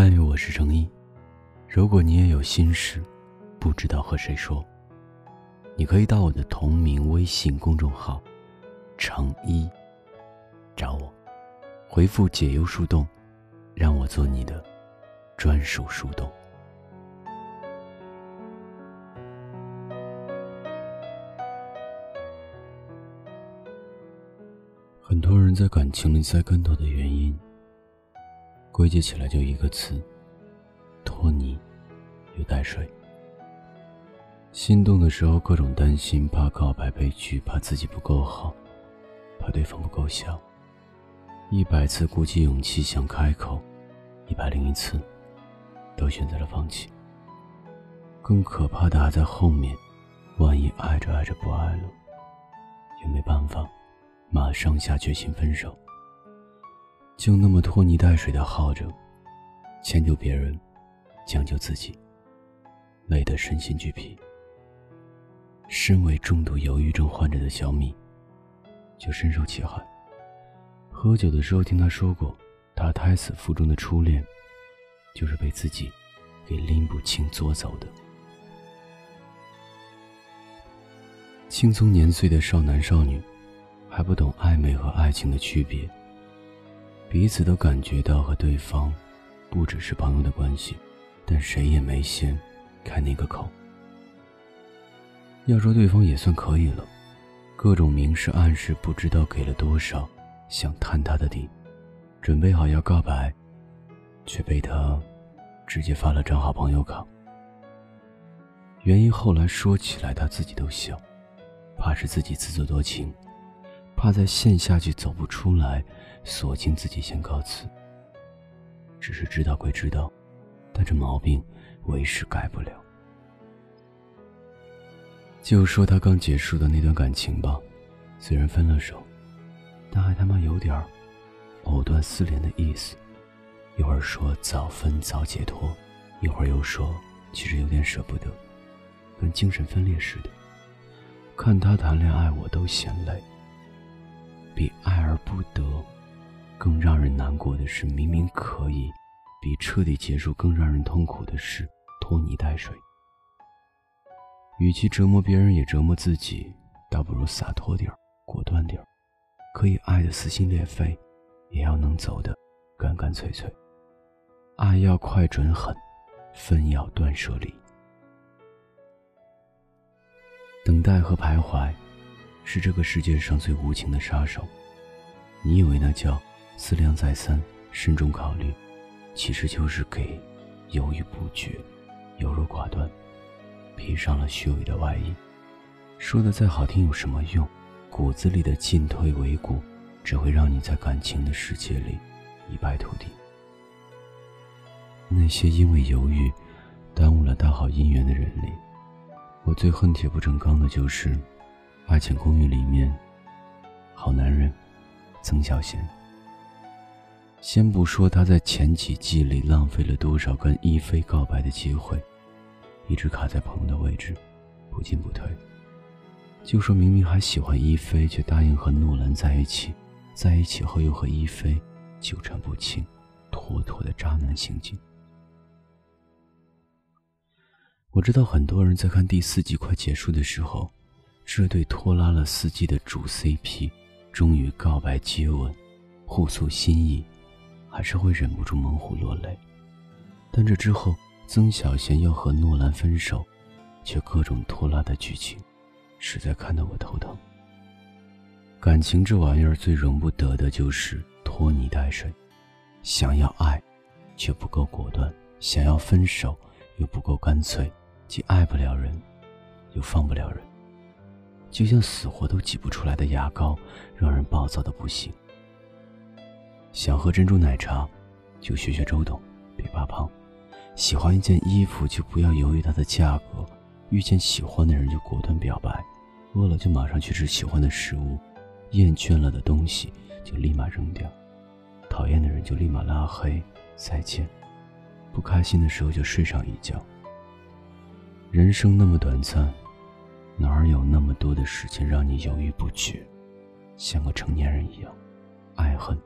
嗨，我是程一。如果你也有心事，不知道和谁说，你可以到我的同名微信公众号“程一”找我，回复“解忧树洞”，让我做你的专属树洞。很多人在感情里栽跟头的原因。归结起来就一个词：拖泥又带水。心动的时候各种担心，怕告白被拒，怕自己不够好，怕对方不够想。一百次鼓起勇气想开口，一百零一次都选择了放弃。更可怕的还在后面，万一爱着爱着不爱了，也没办法，马上下决心分手。就那么拖泥带水的耗着，迁就别人，将就自己，累得身心俱疲。身为重度忧郁症患者的小米，就深受其害。喝酒的时候听他说过，他胎死腹中的初恋，就是被自己给拎不清捉走的。青葱年岁的少男少女，还不懂暧昧和爱情的区别。彼此都感觉到和对方不只是朋友的关系，但谁也没先开那个口。要说对方也算可以了，各种明示暗示不知道给了多少，想探他的底，准备好要告白，却被他直接发了张好朋友卡。原因后来说起来他自己都笑，怕是自己自作多情。怕在陷下去走不出来，索性自己先告辞。只是知道归知道，但这毛病为师改不了。就说他刚结束的那段感情吧，虽然分了手，但还他妈有点藕断丝连的意思。一会儿说早分早解脱，一会儿又说其实有点舍不得，跟精神分裂似的。看他谈恋爱，我都嫌累。比爱而不得更让人难过的是，明明可以比彻底结束更让人痛苦的是拖泥带水。与其折磨别人，也折磨自己，倒不如洒脱点果断点可以爱的撕心裂肺，也要能走的干干脆脆。爱要快准狠，分要断舍离。等待和徘徊。是这个世界上最无情的杀手。你以为那叫思量再三、慎重考虑，其实就是给犹豫不决、优柔寡断披上了虚伪的外衣。说的再好听有什么用？骨子里的进退维谷，只会让你在感情的世界里一败涂地。那些因为犹豫耽误了大好姻缘的人里，我最恨铁不成钢的就是。《爱情公寓》里面，好男人曾小贤。先不说他在前几季里浪费了多少跟一菲告白的机会，一直卡在朋友的位置，不进不退。就说明明还喜欢一菲，却答应和诺兰在一起，在一起后又和一菲纠缠不清，妥妥的渣男行径。我知道很多人在看第四季快结束的时候。这对拖拉了四季的主 CP，终于告白接吻，互诉心意，还是会忍不住猛虎落泪。但这之后，曾小贤要和诺兰分手，却各种拖拉的剧情，实在看得我头疼。感情这玩意儿最容不得的就是拖泥带水，想要爱，却不够果断；想要分手，又不够干脆，既爱不了人，又放不了人。就像死活都挤不出来的牙膏，让人暴躁的不行。想喝珍珠奶茶，就学学周董，别怕胖。喜欢一件衣服，就不要犹豫它的价格。遇见喜欢的人，就果断表白。饿了就马上去吃喜欢的食物，厌倦了的东西就立马扔掉。讨厌的人就立马拉黑，再见。不开心的时候就睡上一觉。人生那么短暂。哪儿有那么多的时间让你犹豫不决？像个成年人一样，爱恨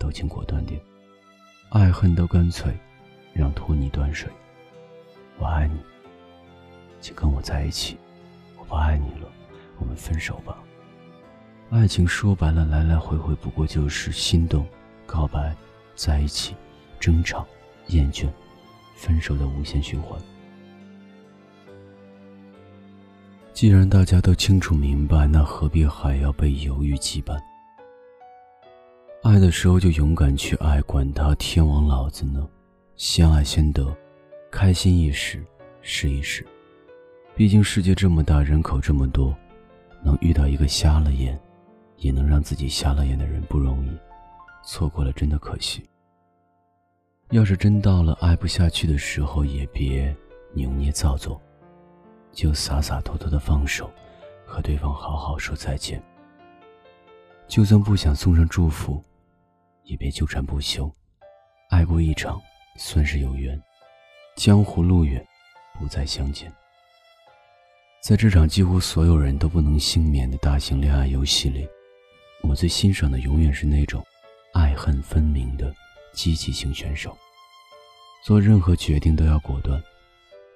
都请果断点，爱恨都干脆，让拖泥断水。我爱你，请跟我在一起。我不爱你了，我们分手吧。爱情说白了，来来回回不过就是心动、告白、在一起、争吵、厌倦、分手的无限循环。既然大家都清楚明白，那何必还要被犹豫羁绊？爱的时候就勇敢去爱，管他天王老子呢！先爱先得，开心一时是一时。毕竟世界这么大，人口这么多，能遇到一个瞎了眼，也能让自己瞎了眼的人不容易，错过了真的可惜。要是真到了爱不下去的时候，也别扭捏造作。就洒洒脱脱的放手，和对方好好说再见。就算不想送上祝福，也别纠缠不休。爱过一场，算是有缘。江湖路远，不再相见。在这场几乎所有人都不能幸免的大型恋爱游戏里，我最欣赏的永远是那种爱恨分明的积极性选手。做任何决定都要果断，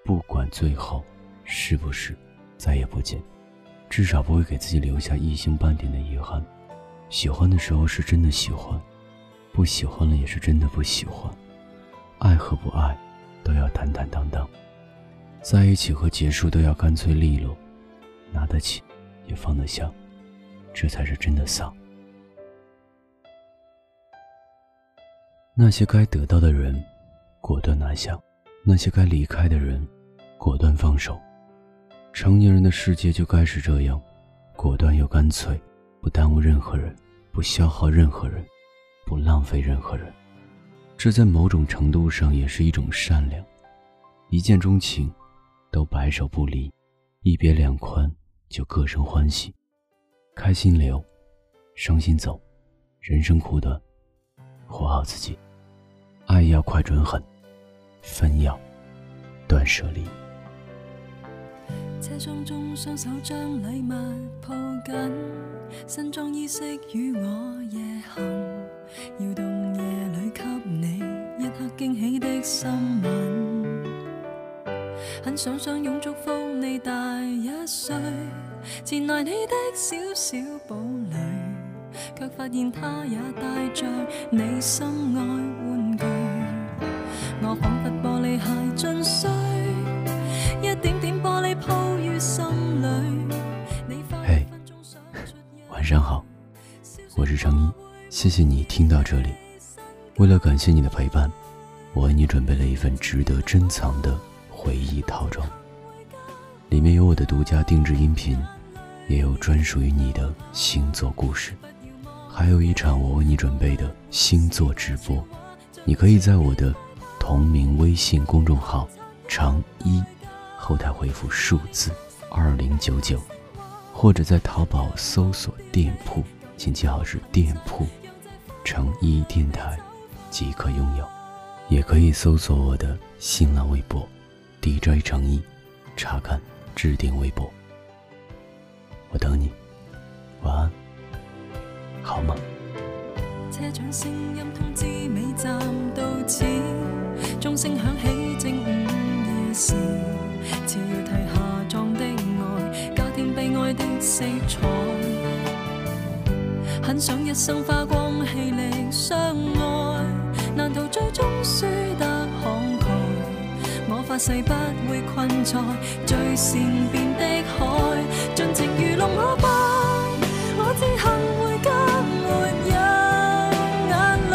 不管最后。是不是再也不见？至少不会给自己留下一星半点的遗憾。喜欢的时候是真的喜欢，不喜欢了也是真的不喜欢。爱和不爱都要坦坦荡荡，在一起和结束都要干脆利落，拿得起也放得下，这才是真的丧。那些该得到的人，果断拿下；那些该离开的人，果断放手。成年人的世界就该是这样，果断又干脆，不耽误任何人，不消耗任何人，不浪费任何人。这在某种程度上也是一种善良。一见钟情，都白首不离；一别两宽，就各生欢喜。开心留，伤心走。人生苦短，活好自己。爱要快准狠，分要断舍离。车窗中，双手将礼物抱紧，新装衣饰与我夜行，摇动夜里给你一刻惊喜的心吻。很想相拥祝福你大一岁，前来你的小小堡垒，却发现他也带着你心爱玩具。我仿佛玻璃鞋进碎，一点点玻璃铺。嘿，晚上好，我是张一，谢谢你听到这里。为了感谢你的陪伴，我为你准备了一份值得珍藏的回忆套装，里面有我的独家定制音频，也有专属于你的星座故事，还有一场我为你准备的星座直播。你可以在我的同名微信公众号“长一”后台回复数字。二零九九，或者在淘宝搜索店铺，请记好是店铺，成一电台即可拥有。也可以搜索我的新浪微博，DJ 成一，查看置顶微博。我等你，晚安，好吗？车长声音通知尾站到此，钟声响起正午夜时，次要提下壮的。悲哀的色彩，很想一生花光气力相爱难逃最终输得慷慨我发誓不会困在最善变的海尽情愚弄我吧我自行回家没有眼泪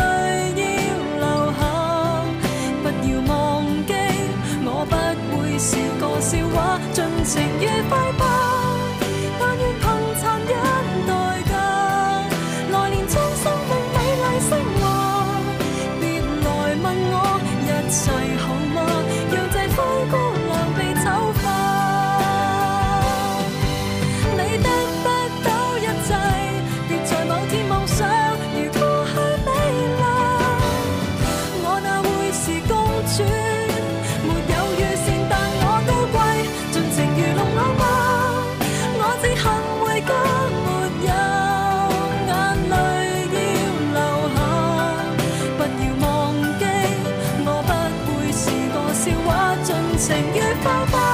要留下不要忘记我不会是个笑话尽情愉快吧。怎越放不？